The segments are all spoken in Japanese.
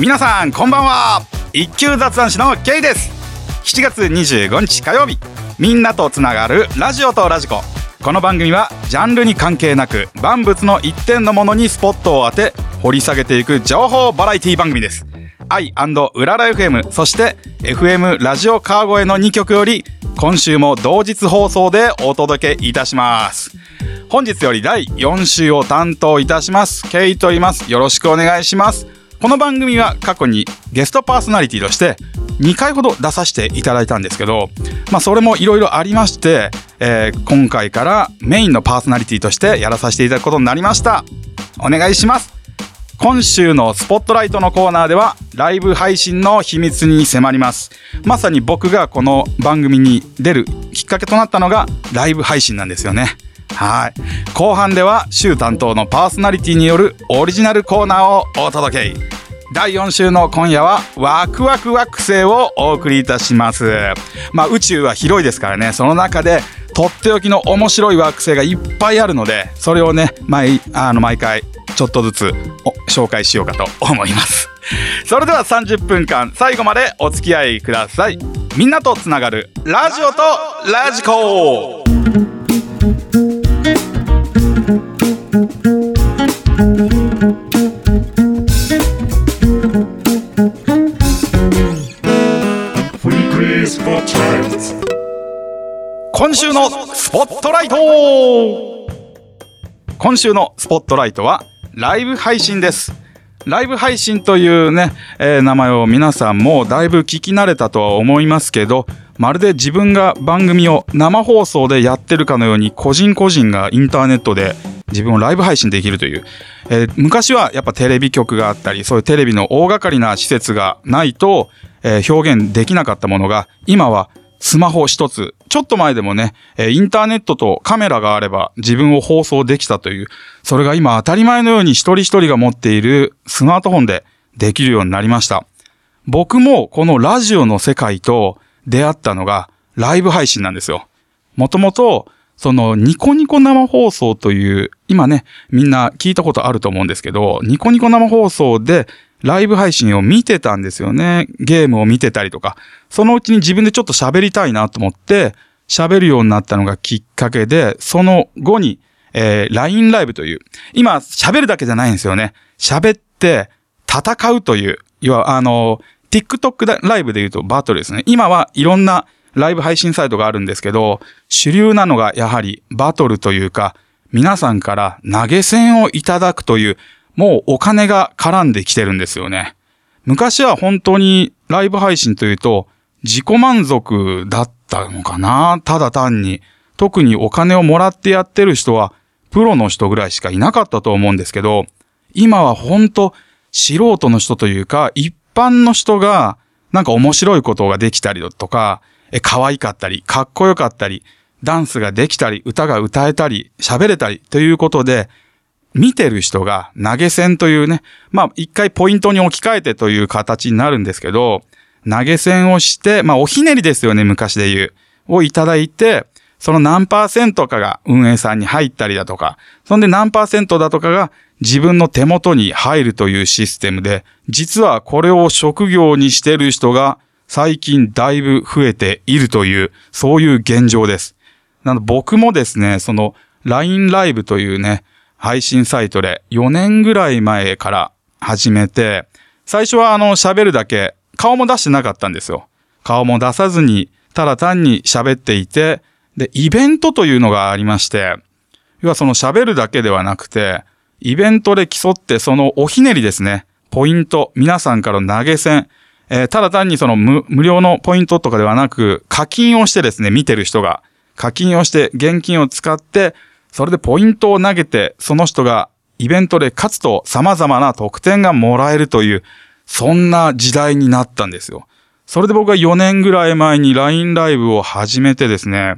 皆さんこんばんは。一級雑談師のケイです。7月25日火曜日。みんなとつながるラジオとラジコ。この番組はジャンルに関係なく万物の一点のものにスポットを当て掘り下げていく情報バラエティ番組です。愛うらら FM そして FM ラジオ川越の2曲より今週も同日放送でお届けいたします。本日より第4週を担当いたしますケイと言います。よろしくお願いします。この番組は過去にゲストパーソナリティとして2回ほど出させていただいたんですけど、まあそれもいろいろありまして、えー、今回からメインのパーソナリティとしてやらさせていただくことになりました。お願いします。今週のスポットライトのコーナーではライブ配信の秘密に迫ります。まさに僕がこの番組に出るきっかけとなったのがライブ配信なんですよね。はい。後半では週担当のパーソナリティによるオリジナルコーナーをお届け。第4週の今夜はワクワク惑星をお送りいたします。まあ宇宙は広いですからね、その中でとっておきの面白い惑星がいっぱいあるので、それをね、毎、あの毎回ちょっとずつ紹介しようかと思います。それでは30分間最後までお付き合いください。みんなとつながるラジオとラジコ今週のスポットライト今週のスポットライトはライブ配信です。ライブ配信というね、えー、名前を皆さんもだいぶ聞き慣れたとは思いますけど、まるで自分が番組を生放送でやってるかのように個人個人がインターネットで自分をライブ配信できるという、えー、昔はやっぱテレビ局があったりそういうテレビの大掛かりな施設がないと、えー、表現できなかったものが今はスマホ一つ、ちょっと前でもね、インターネットとカメラがあれば自分を放送できたという、それが今当たり前のように一人一人が持っているスマートフォンでできるようになりました。僕もこのラジオの世界と出会ったのがライブ配信なんですよ。もともと、そのニコニコ生放送という、今ね、みんな聞いたことあると思うんですけど、ニコニコ生放送でライブ配信を見てたんですよね。ゲームを見てたりとか。そのうちに自分でちょっと喋りたいなと思って、喋るようになったのがきっかけで、その後に、えー、LINE ライブという、今喋るだけじゃないんですよね。喋って戦うという、要はあの、TikTok ライブで言うとバトルですね。今はいろんなライブ配信サイトがあるんですけど、主流なのがやはりバトルというか、皆さんから投げ銭をいただくという、もうお金が絡んできてるんですよね。昔は本当にライブ配信というと自己満足だったのかな？ただ単に。特にお金をもらってやってる人はプロの人ぐらいしかいなかったと思うんですけど、今は本当素人の人というか一般の人がなんか面白いことができたりとか、可愛かったり、かっこよかったり、ダンスができたり、歌が歌えたり、喋れたりということで、見てる人が投げ銭というね、まあ一回ポイントに置き換えてという形になるんですけど、投げ銭をして、まあおひねりですよね、昔で言う。をいただいて、その何パーセントかが運営さんに入ったりだとか、そんで何パーセントだとかが自分の手元に入るというシステムで、実はこれを職業にしてる人が最近だいぶ増えているという、そういう現状です。なの僕もですね、その LINE ライブというね、配信サイトで4年ぐらい前から始めて、最初はあの喋るだけ、顔も出してなかったんですよ。顔も出さずに、ただ単に喋っていて、で、イベントというのがありまして、要はその喋るだけではなくて、イベントで競ってそのおひねりですね、ポイント、皆さんからの投げ銭、えー、ただ単にその無無料のポイントとかではなく、課金をしてですね、見てる人が、課金をして現金を使って、それでポイントを投げて、その人がイベントで勝つと様々な特典がもらえるという、そんな時代になったんですよ。それで僕は4年ぐらい前に LINE ライブを始めてですね、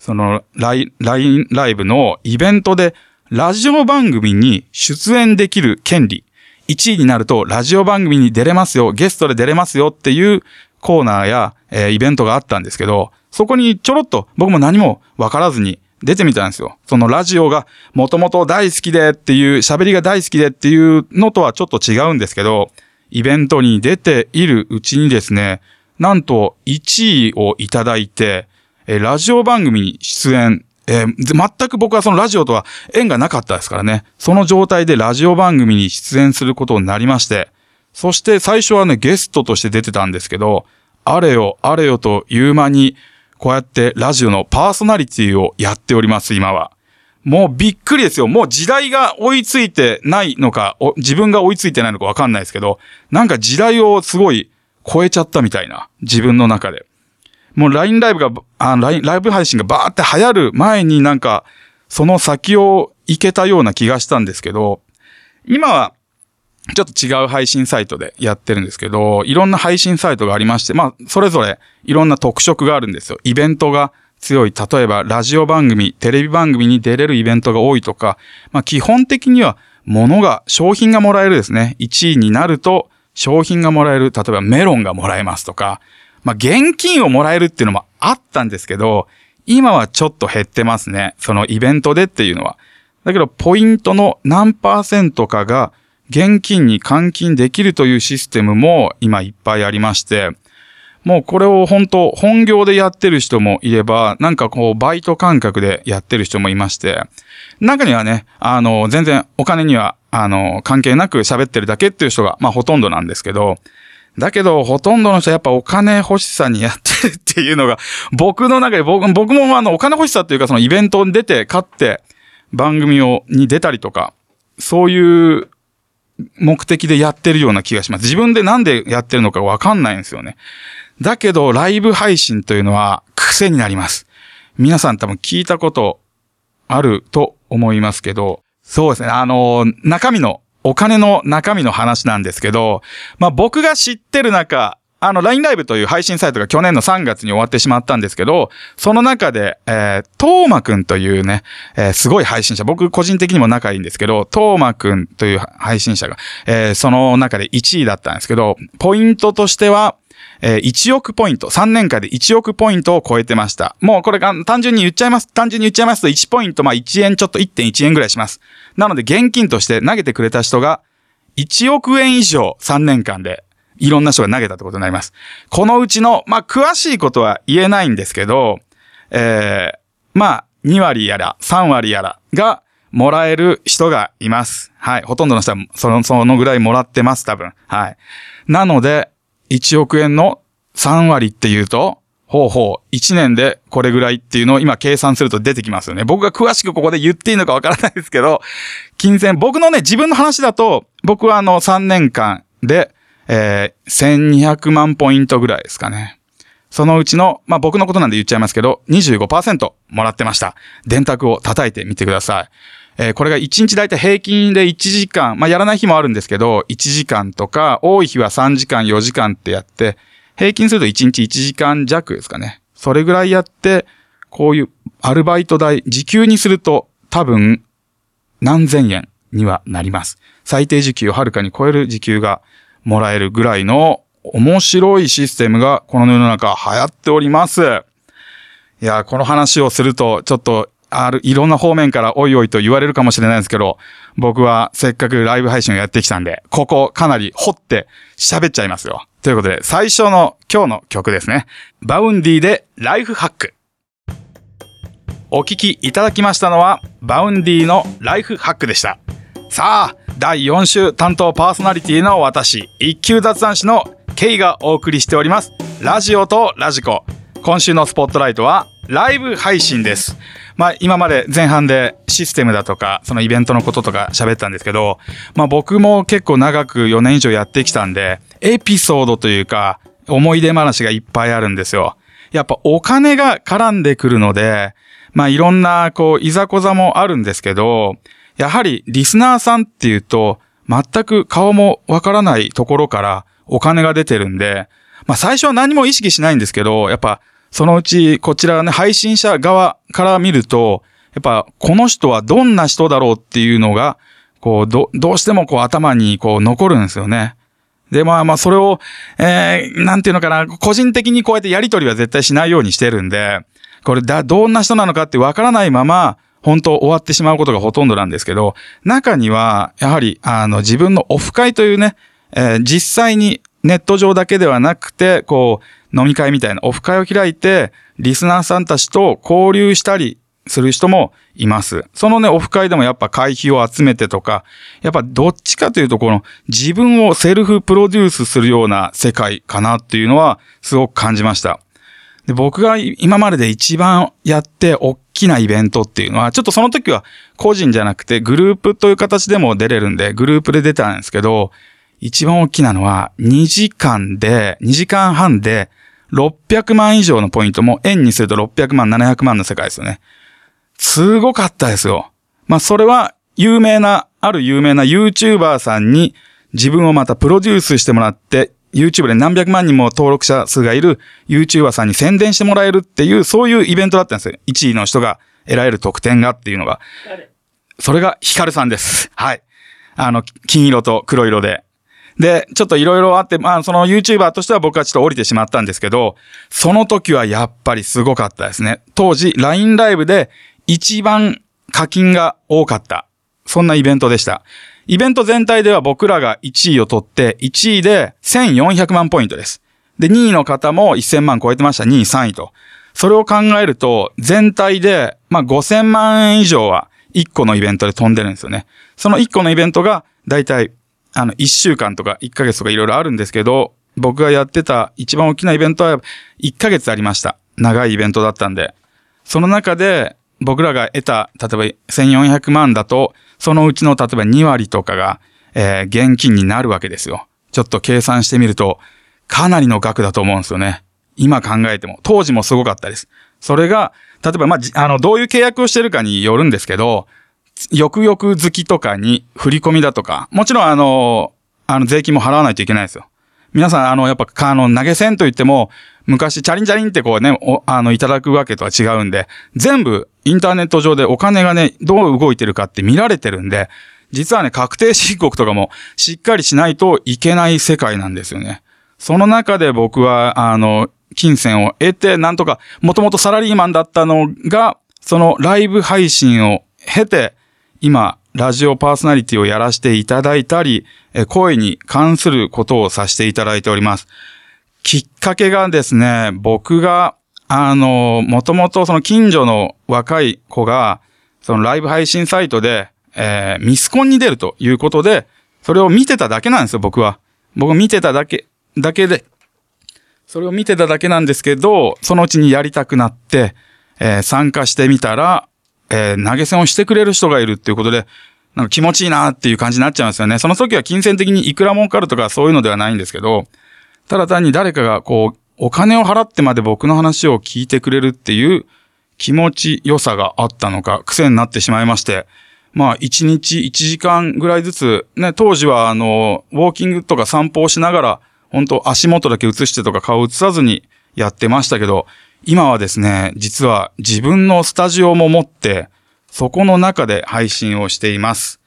その LINE ライブのイベントでラジオ番組に出演できる権利。1位になるとラジオ番組に出れますよ、ゲストで出れますよっていうコーナーや、えー、イベントがあったんですけど、そこにちょろっと僕も何もわからずに出てみたんですよ。そのラジオがもともと大好きでっていう、喋りが大好きでっていうのとはちょっと違うんですけど、イベントに出ているうちにですね、なんと1位をいただいて、えラジオ番組に出演、えー、全く僕はそのラジオとは縁がなかったですからね、その状態でラジオ番組に出演することになりまして、そして最初はね、ゲストとして出てたんですけど、あれよ、あれよという間に、こうやってラジオのパーソナリティをやっております、今は。もうびっくりですよ。もう時代が追いついてないのか、自分が追いついてないのかわかんないですけど、なんか時代をすごい超えちゃったみたいな。自分の中で。もう LINE ライブが、あ LINE ライブ配信がバーって流行る前になんか、その先を行けたような気がしたんですけど、今はちょっと違う配信サイトでやってるんですけど、いろんな配信サイトがありまして、まあ、それぞれいろんな特色があるんですよ。イベントが強い。例えば、ラジオ番組、テレビ番組に出れるイベントが多いとか、まあ、基本的には、物が、商品がもらえるですね。1位になると、商品がもらえる。例えば、メロンがもらえますとか、まあ、現金をもらえるっていうのもあったんですけど、今はちょっと減ってますね。そのイベントでっていうのは。だけど、ポイントの何パーセントかが、現金に換金できるというシステムも今いっぱいありまして、もうこれを本当本業でやってる人もいれば、なんかこうバイト感覚でやってる人もいまして、中にはね、あの、全然お金には、あの、関係なく喋ってるだけっていう人が、まあほとんどなんですけど、だけど、ほとんどの人はやっぱお金欲しさにやってるっていうのが、僕の中で僕、僕もあの、お金欲しさっていうかそのイベントに出て、勝って、番組を、に出たりとか、そういう目的でやってるような気がします。自分でなんでやってるのかわかんないんですよね。だけど、ライブ配信というのは癖になります。皆さん多分聞いたことあると思いますけど、そうですね。あの、中身の、お金の中身の話なんですけど、まあ僕が知ってる中、あの、LINE ライブという配信サイトが去年の3月に終わってしまったんですけど、その中で、えー、トーマくんというね、えー、すごい配信者、僕個人的にも仲いいんですけど、トーマくんという配信者が、えー、その中で1位だったんですけど、ポイントとしては、えー、1億ポイント、3年間で1億ポイントを超えてました。もうこれが単純に言っちゃいます。単純に言っちゃいますと1ポイント、まあ1円ちょっと1.1円ぐらいします。なので現金として投げてくれた人が1億円以上3年間でいろんな人が投げたってことになります。このうちの、まあ、詳しいことは言えないんですけど、えー、まあ、2割やら3割やらがもらえる人がいます。はい。ほとんどの人はその、そのぐらいもらってます、多分。はい。なので、1億円の3割っていうと、ほうほう、1年でこれぐらいっていうのを今計算すると出てきますよね。僕が詳しくここで言っていいのかわからないですけど、金銭、僕のね、自分の話だと、僕はあの3年間で、えー、1200万ポイントぐらいですかね。そのうちの、まあ、僕のことなんで言っちゃいますけど、25%もらってました。電卓を叩いてみてください。えー、これが1日だいたい平均で1時間、まあ、やらない日もあるんですけど、1時間とか、多い日は3時間、4時間ってやって、平均すると1日1時間弱ですかね。それぐらいやって、こういうアルバイト代、時給にすると多分何千円にはなります。最低時給をはるかに超える時給がもらえるぐらいの面白いシステムがこの世の中流行っております。いや、この話をすると、ちょっと、ある、いろんな方面からおいおいと言われるかもしれないんですけど、僕はせっかくライブ配信をやってきたんで、ここかなり掘って喋っちゃいますよ。ということで、最初の今日の曲ですね。バウンディでライフハック。お聴きいただきましたのは、バウンディのライフハックでした。さあ、第4週担当パーソナリティの私、一級雑談師のケイがお送りしております。ラジオとラジコ。今週のスポットライトは、ライブ配信です。まあ、今まで前半でシステムだとか、そのイベントのこととか喋ったんですけど、まあ僕も結構長く4年以上やってきたんで、エピソードというか、思い出話がいっぱいあるんですよ。やっぱお金が絡んでくるので、まあいろんな、こう、いざこざもあるんですけど、やはりリスナーさんっていうと、全く顔もわからないところからお金が出てるんで、まあ最初は何も意識しないんですけど、やっぱそのうちこちらね、配信者側から見ると、やっぱこの人はどんな人だろうっていうのが、こう、ど、どうしてもこう頭にこう残るんですよね。で、まあまあ、それを、えー、なんていうのかな、個人的にこうやってやりとりは絶対しないようにしてるんで、これだ、どんな人なのかってわからないまま、本当終わってしまうことがほとんどなんですけど、中には、やはり、あの、自分のオフ会というね、えー、実際にネット上だけではなくて、こう、飲み会みたいなオフ会を開いて、リスナーさんたちと交流したりする人もいます。そのね、オフ会でもやっぱ会費を集めてとか、やっぱどっちかというとこの自分をセルフプロデュースするような世界かなっていうのはすごく感じました。で僕が今までで一番やって大きなイベントっていうのは、ちょっとその時は個人じゃなくてグループという形でも出れるんで、グループで出たんですけど、一番大きなのは2時間で、2時間半で600万以上のポイントも円にすると600万、700万の世界ですよね。すごかったですよ。まあ、それは、有名な、ある有名な YouTuber さんに自分をまたプロデュースしてもらって、YouTube で何百万人も登録者数がいる YouTuber さんに宣伝してもらえるっていう、そういうイベントだったんですよ。1位の人が得られる特典がっていうのが。それがヒカルさんです。はい。あの、金色と黒色で。で、ちょっといろいろあって、まあ、その YouTuber としては僕はちょっと降りてしまったんですけど、その時はやっぱりすごかったですね。当時、LINE ライブで一番課金が多かった。そんなイベントでした。イベント全体では僕らが1位を取って、1位で1400万ポイントです。で、2位の方も1000万超えてました。2位、3位と。それを考えると、全体で、まあ、5000万円以上は1個のイベントで飛んでるんですよね。その1個のイベントが、だいたい、あの、1週間とか1ヶ月とかいろいろあるんですけど、僕がやってた一番大きなイベントは1ヶ月ありました。長いイベントだったんで。その中で、僕らが得た、例えば1400万だと、そのうちの例えば2割とかが、えー、現金になるわけですよ。ちょっと計算してみると、かなりの額だと思うんですよね。今考えても。当時もすごかったです。それが、例えば、まあ、あの、どういう契約をしてるかによるんですけど、よくよく好きとかに振り込みだとか、もちろんあの、あの、税金も払わないといけないですよ。皆さん、あの、やっぱ、あの、投げ銭と言っても、昔、チャリンチャリンってこうね、あの、いただくわけとは違うんで、全部、インターネット上でお金がね、どう動いてるかって見られてるんで、実はね、確定申告とかもしっかりしないといけない世界なんですよね。その中で僕は、あの、金銭を得て、なんとか、もともとサラリーマンだったのが、そのライブ配信を経て、今、ラジオパーソナリティをやらせていただいたり、声に関することをさせていただいております。きっかけがですね、僕が、あの、もともとその近所の若い子が、そのライブ配信サイトで、えー、ミスコンに出るということで、それを見てただけなんですよ、僕は。僕見てただけ、だけで、それを見てただけなんですけど、そのうちにやりたくなって、えー、参加してみたら、えー、投げ銭をしてくれる人がいるっていうことで、なんか気持ちいいなっていう感じになっちゃうんですよね。その時は金銭的にいくら儲かるとかそういうのではないんですけど、ただ単に誰かがこう、お金を払ってまで僕の話を聞いてくれるっていう気持ち良さがあったのか、癖になってしまいまして、まあ、1日1時間ぐらいずつ、ね、当時はあの、ウォーキングとか散歩をしながら、本当足元だけ映してとか顔映さずにやってましたけど、今はですね、実は自分のスタジオも持って、そこの中で配信をしています。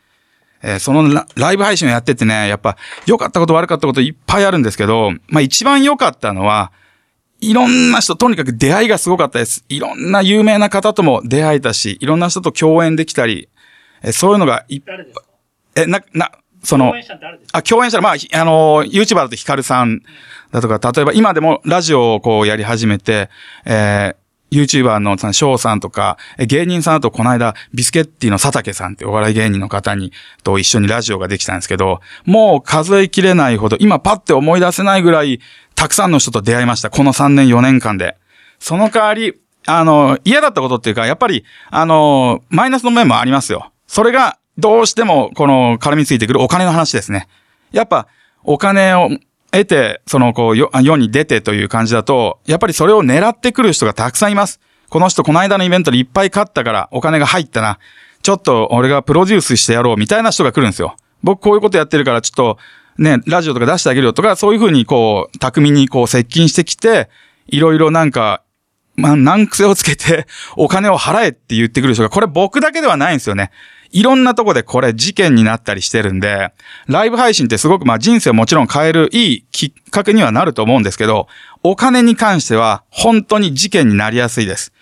えー、そのライブ配信をやっててね、やっぱ良かったこと悪かったこといっぱいあるんですけど、まあ一番良かったのは、いろんな人、とにかく出会いがすごかったです。いろんな有名な方とも出会えたし、いろんな人と共演できたり、えそういうのがいっぱい。え、な、な、その、あ、共演者、まあ、あの、YouTuber だとヒカルさんだとか、例えば今でもラジオをこうやり始めて、えー、YouTuber の翔さんとか、芸人さんだとこの間、ビスケッティの佐竹さんってお笑い芸人の方に、と一緒にラジオができたんですけど、もう数えきれないほど、今パッて思い出せないぐらい、たくさんの人と出会いました。この3年4年間で。その代わり、あの、嫌だったことっていうか、やっぱり、あの、マイナスの面もありますよ。それが、どうしても、この、絡みついてくるお金の話ですね。やっぱ、お金を得て、その、こう、世に出てという感じだと、やっぱりそれを狙ってくる人がたくさんいます。この人、この間のイベントでいっぱい勝ったから、お金が入ったな。ちょっと俺がプロデュースしてやろうみたいな人が来るんですよ。僕こういうことやってるからちょっとね、ラジオとか出してあげるよとか、そういうふうにこう、巧みにこう接近してきて、いろいろなんか、まあ、難癖をつけて、お金を払えって言ってくる人が、これ僕だけではないんですよね。いろんなとこでこれ事件になったりしてるんで、ライブ配信ってすごくまあ人生をもちろん変えるいいきっかけにはなると思うんですけど、お金に関しては本当に事件になりやすいです。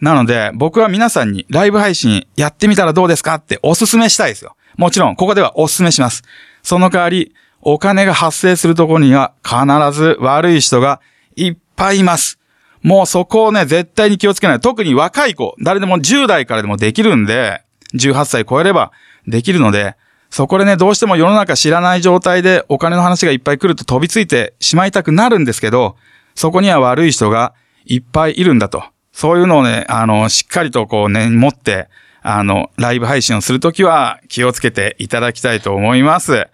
なので、僕は皆さんにライブ配信やってみたらどうですか？ってお勧めしたいですよ。もちろん、ここではお勧めします。その代わり、お金が発生するところには必ず悪い人がいっぱいいます。もうそこをね、絶対に気をつけない。特に若い子、誰でも10代からでもできるんで、18歳超えればできるので、そこでね、どうしても世の中知らない状態でお金の話がいっぱい来ると飛びついてしまいたくなるんですけど、そこには悪い人がいっぱいいるんだと。そういうのをね、あの、しっかりとこうね、持って、あの、ライブ配信をするときは気をつけていただきたいと思います。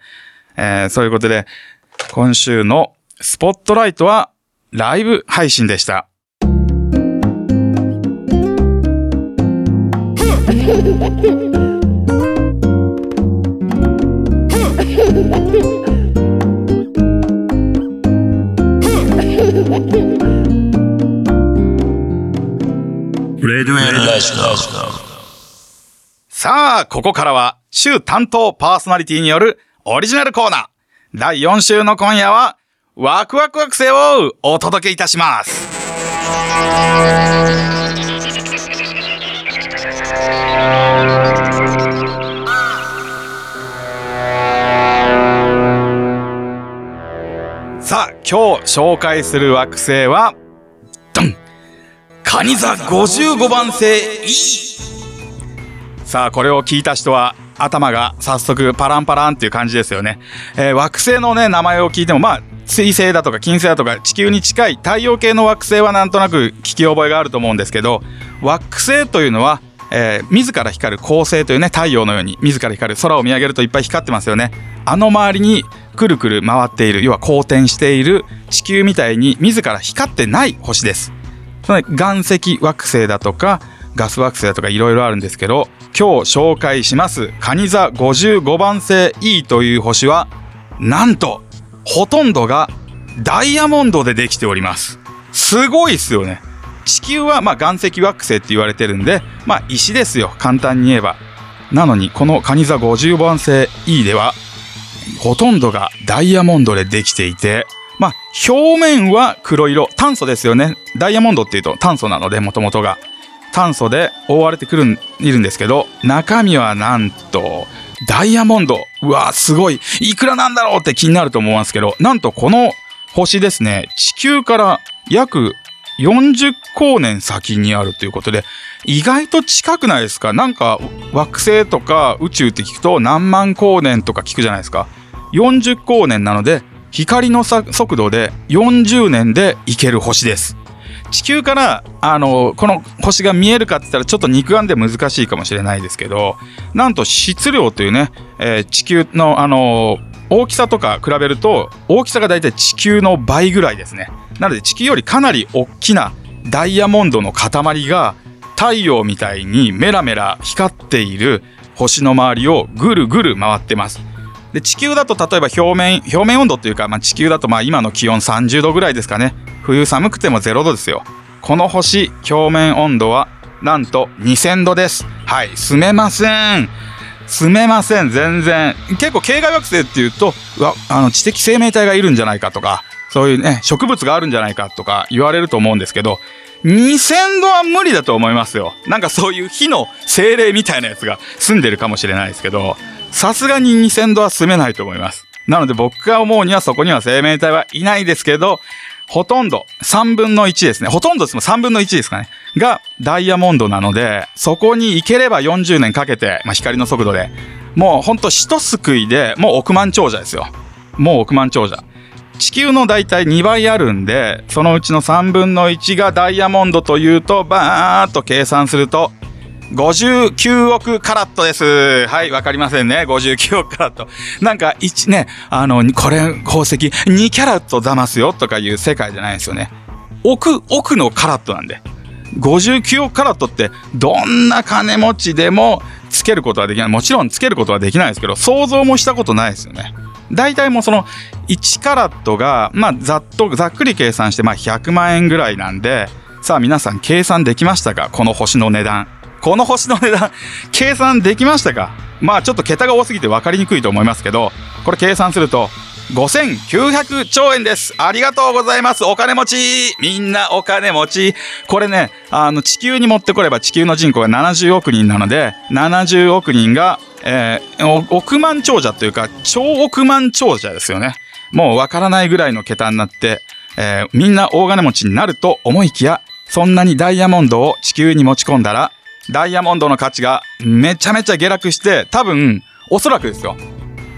えーそういうことで、今週のスポットライトはライブ配信でした。さあ、ここからは週担当パーソナリティによるオリジナルコーナー。第4週の今夜は、ワクワク惑星をお届けいたします。さあ、今日紹介する惑星は、ドンカニ座55番星 E! さあ、これを聞いた人は、頭が早速パランパランっていう感じですよね。えー惑星のね、名前を聞いても、まあ、水星だとか金星だとか地球に近い太陽系の惑星はなんとなく聞き覚えがあると思うんですけど、惑星というのは、えー自ら光る恒星というね、太陽のように自ら光る空を見上げるといっぱい光ってますよね。あの周りにくるくる回っている、要は公転している地球みたいに自ら光ってない星です。その岩石惑星だとかガス惑星だとかいろいろあるんですけど今日紹介しますカニ座55番星 E という星はなんとほとんどがダイヤモンドでできておりますすごいっすよね地球はま岩石惑星って言われてるんでまあ石ですよ簡単に言えばなのにこのカニ座50番星 E ではほとんどがダイヤモンドでできていて、まあ、表面は黒色。炭素ですよね。ダイヤモンドっていうと炭素なので、もともとが。炭素で覆われてくる、いるんですけど、中身はなんと、ダイヤモンド。うわすごい。いくらなんだろうって気になると思いますけど、なんとこの星ですね、地球から約40光年先にあるということで、意外と近くないですか？なんか惑星とか宇宙って聞くと何万光年とか聞くじゃないですか？40光年なので、光の速度で40年で行ける星です。地球から、あの、この星が見えるかって言ったらちょっと肉眼で難しいかもしれないですけど、なんと質量というね、えー地球の、あの大きさとか比べると、大きさがだいたい地球の倍ぐらいですね。なので地球よりかなり大きなダイヤモンドの塊が太陽みたいにメラメラ光っている星の周りをぐるぐる回ってます。で地球だと例えば表面表面温度っていうか、まあ、地球だとまあ今の気温30度ぐらいですかね冬寒くても0度ですよこの星表面温度はなんと2000度ですはい住めません住めません全然結構系外惑星っていうとうわあの知的生命体がいるんじゃないかとかそういうね植物があるんじゃないかとか言われると思うんですけど2000度は無理だと思いますよなんかそういう火の精霊みたいなやつが住んでるかもしれないですけどさすがに2000度は住めないと思います。なので僕が思うにはそこには生命体はいないですけど、ほとんど3分の1ですね。ほとんどですも3分の1ですかね。がダイヤモンドなので、そこに行ければ40年かけて、まあ、光の速度で、もうほんと一すくいで、もう億万長者ですよ。もう億万長者。地球の大体2倍あるんで、そのうちの3分の1がダイヤモンドというと、バーっと計算すると、59億カラットです。はい、わかりませんね。59億カラット。なんか、1ね、あの、これ、宝石、2キャラット騙すよとかいう世界じゃないですよね。億、億のカラットなんで。59億カラットってどんな金持ちでもつけることはできないもちろんつけることはできないですけど想像もしたことないですよね大体もうその1カラットがまあざっとざっくり計算してまあ100万円ぐらいなんでさあ皆さん計算できましたか？この星の値段この星の値段 計算できましたか？まあちょっと桁が多すぎて分かりにくいと思いますけどこれ計算すると5900兆円です。ありがとうございます。お金持ちみんなお金持ちこれね、あの、地球に持ってこれば地球の人口が70億人なので、70億人が、えー、億万長者というか、超億万長者ですよね。もうわからないぐらいの桁になって、えーみんな大金持ちになると思いきや、そんなにダイヤモンドを地球に持ち込んだら、ダイヤモンドの価値がめちゃめちゃ下落して、多分、おそらくですよ。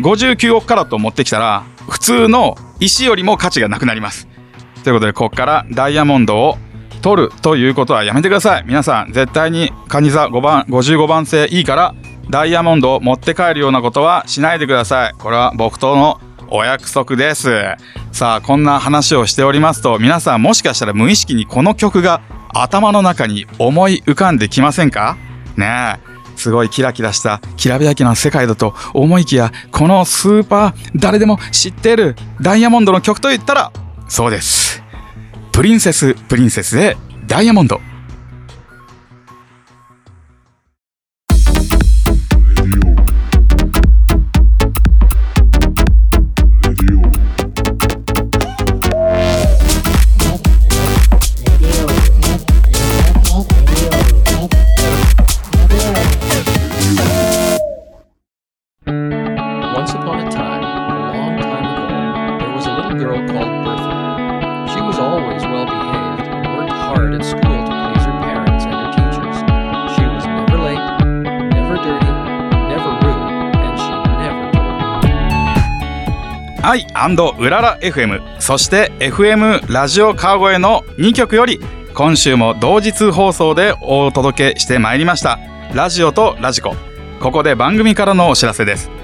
59億カラット持ってきたら、普通の石よりも価値がなくなります。ということで、ここからダイヤモンドを取るということはやめてください。皆さん、絶対にカニ座5番、55番星いいから、ダイヤモンドを持って帰るようなことはしないでください。これは僕とのお約束です。さあ、こんな話をしておりますと、皆さんもしかしたら無意識にこの曲が頭の中に思い浮かんできませんか？ねえ。すごいキラキラしたきらびやきな世界だと思いきや、このスーパー誰でも知っているダイヤモンドの曲といったら、そうです。プリンセス、プリンセスでダイヤモンド。Once upon a time, a long time ago, there was a little girl called Bertha. She was always well behaved and worked hard at school to please her parents and her teachers. She was never late, never dirty, never rude, and she never told 愛うらら FM そして FM ラジオ川越の2曲より今週も同日放送でお届けしてまいりましたラジオとラジコここで番組からのお知らせです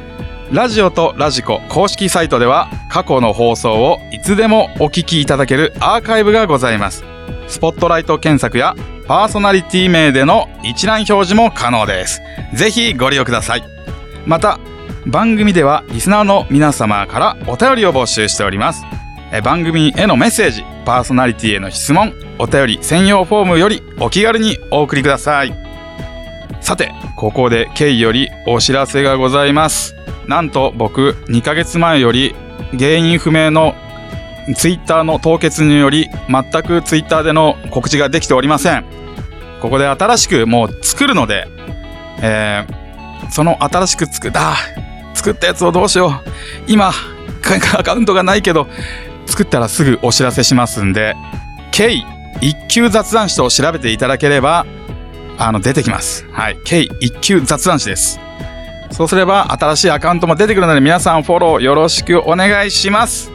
ラジオとラジコ公式サイトでは過去の放送をいつでもお聞きいただけるアーカイブがございます。スポットライト検索やパーソナリティ名での一覧表示も可能です。ぜひご利用ください。また番組ではリスナーの皆様からお便りを募集しております。え番組へのメッセージパーソナリティへの質問お便り専用フォームよりお気軽にお送りください。さてここでケイよりお知らせがございます。なんと僕2ヶ月前より原因不明のツイッターの凍結により全くツイッターでの告知ができておりません。ここで新しくもう作るので、えーその新しく作った作ったやつをどうしよう。今 アカウントがないけど作ったらすぐお知らせしますんで K 一級雑談師と調べていただければあの出てきます。はい。K 一級雑談師です。そうすれば新しいアカウントも出てくるので皆さんフォローよろしくお願いします、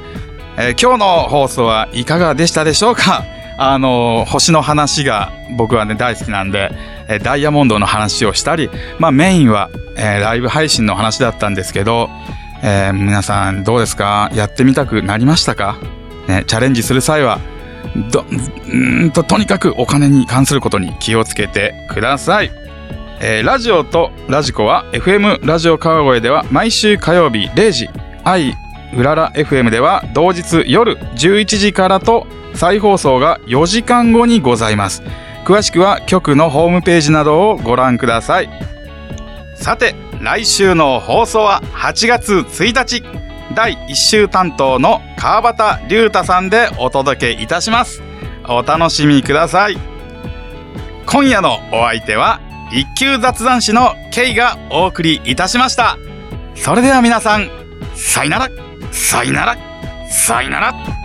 えー今日の放送はいかがでしたでしょうか？あの星の話が僕はね大好きなんで、えーダイヤモンドの話をしたりまあメインは、えーライブ配信の話だったんですけど、えー皆さんどうですか？やってみたくなりましたか？ね、チャレンジする際はどんととにかくお金に関することに気をつけてください、えーラジオとラジコは FM ラジオ川越では毎週火曜日0時愛うらら FM では同日夜11時からと再放送が4時間後にございます。詳しくは局のホームページなどをご覧ください。さて来週の放送は8月1日第1週担当の川端龍太さんでお届けいたします。お楽しみください。今夜のお相手は一級雑談師の K がお送りいたしました。それでは皆さんさよならさよならさよなら。